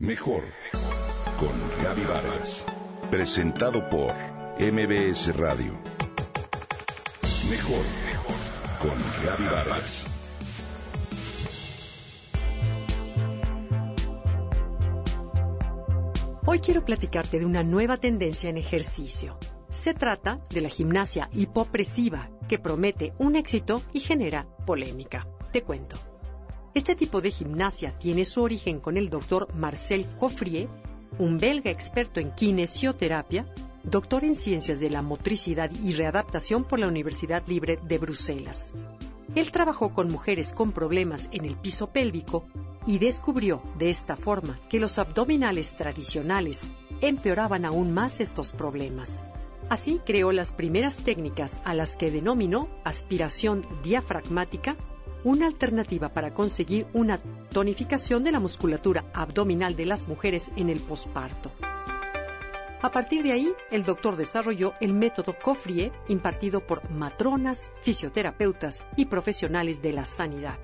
Mejor con Gaby Vargas. Presentado por MBS Radio. Mejor con Gaby Vargas. Hoy quiero platicarte de una nueva tendencia en ejercicio. Se trata de la gimnasia hipopresiva, que promete un éxito y genera polémica. Te cuento. Este tipo de gimnasia tiene su origen con el doctor Marcel Coffrier, un belga experto en kinesioterapia, doctor en ciencias de la motricidad y readaptación por la Universidad Libre de Bruselas. Él trabajó con mujeres con problemas en el piso pélvico y descubrió de esta forma que los abdominales tradicionales empeoraban aún más estos problemas. Así creó las primeras técnicas a las que denominó aspiración diafragmática una alternativa para conseguir una tonificación de la musculatura abdominal de las mujeres en el posparto. A partir de ahí, el doctor desarrolló el método Coffrier impartido por matronas, fisioterapeutas y profesionales de la sanidad.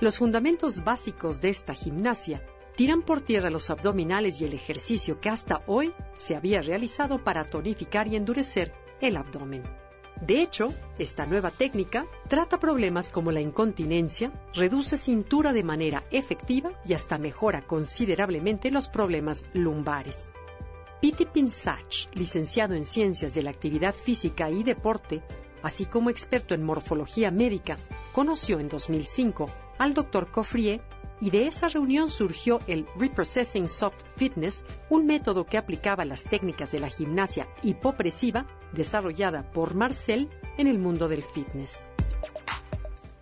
Los fundamentos básicos de esta gimnasia tiran por tierra los abdominales y el ejercicio que hasta hoy se había realizado para tonificar y endurecer el abdomen. De hecho, esta nueva técnica trata problemas como la incontinencia, reduce cintura de manera efectiva y hasta mejora considerablemente los problemas lumbares. Piti Pinsach, licenciado en Ciencias de la Actividad Física y Deporte, así como experto en morfología médica, conoció en 2005 al Dr. Coffrier y de esa reunión surgió el Reprocessing Soft Fitness, un método que aplicaba las técnicas de la gimnasia hipopresiva desarrollada por Marcel en el mundo del fitness.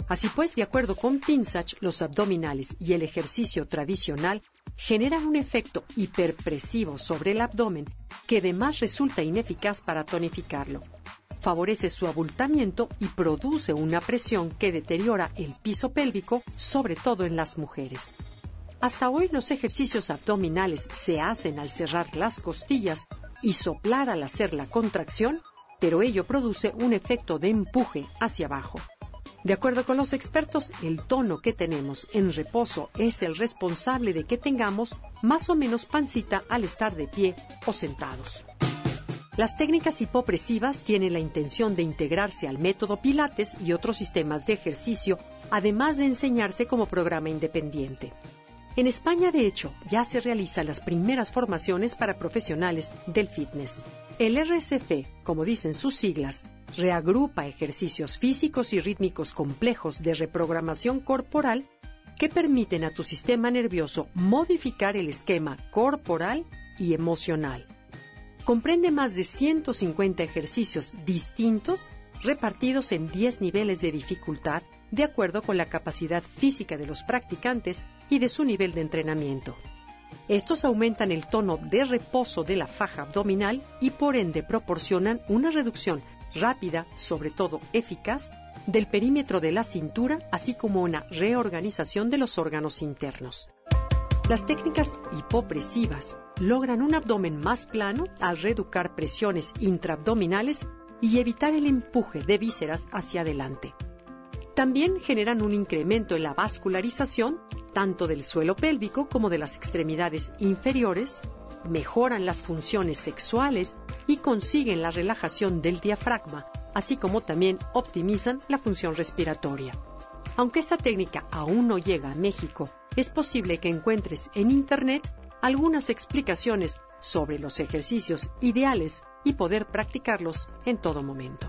Así pues, de acuerdo con Pinsach, los abdominales y el ejercicio tradicional generan un efecto hiperpresivo sobre el abdomen que además resulta ineficaz para tonificarlo favorece su abultamiento y produce una presión que deteriora el piso pélvico, sobre todo en las mujeres. Hasta hoy los ejercicios abdominales se hacen al cerrar las costillas y soplar al hacer la contracción, pero ello produce un efecto de empuje hacia abajo. De acuerdo con los expertos, el tono que tenemos en reposo es el responsable de que tengamos más o menos pancita al estar de pie o sentados. Las técnicas hipopresivas tienen la intención de integrarse al método Pilates y otros sistemas de ejercicio, además de enseñarse como programa independiente. En España, de hecho, ya se realizan las primeras formaciones para profesionales del fitness. El RSF, como dicen sus siglas, reagrupa ejercicios físicos y rítmicos complejos de reprogramación corporal que permiten a tu sistema nervioso modificar el esquema corporal y emocional comprende más de 150 ejercicios distintos repartidos en 10 niveles de dificultad de acuerdo con la capacidad física de los practicantes y de su nivel de entrenamiento. Estos aumentan el tono de reposo de la faja abdominal y por ende proporcionan una reducción rápida, sobre todo eficaz, del perímetro de la cintura, así como una reorganización de los órganos internos. Las técnicas hipopresivas logran un abdomen más plano al reeducar presiones intraabdominales y evitar el empuje de vísceras hacia adelante. También generan un incremento en la vascularización tanto del suelo pélvico como de las extremidades inferiores, mejoran las funciones sexuales y consiguen la relajación del diafragma, así como también optimizan la función respiratoria. Aunque esta técnica aún no llega a México es posible que encuentres en Internet algunas explicaciones sobre los ejercicios ideales y poder practicarlos en todo momento.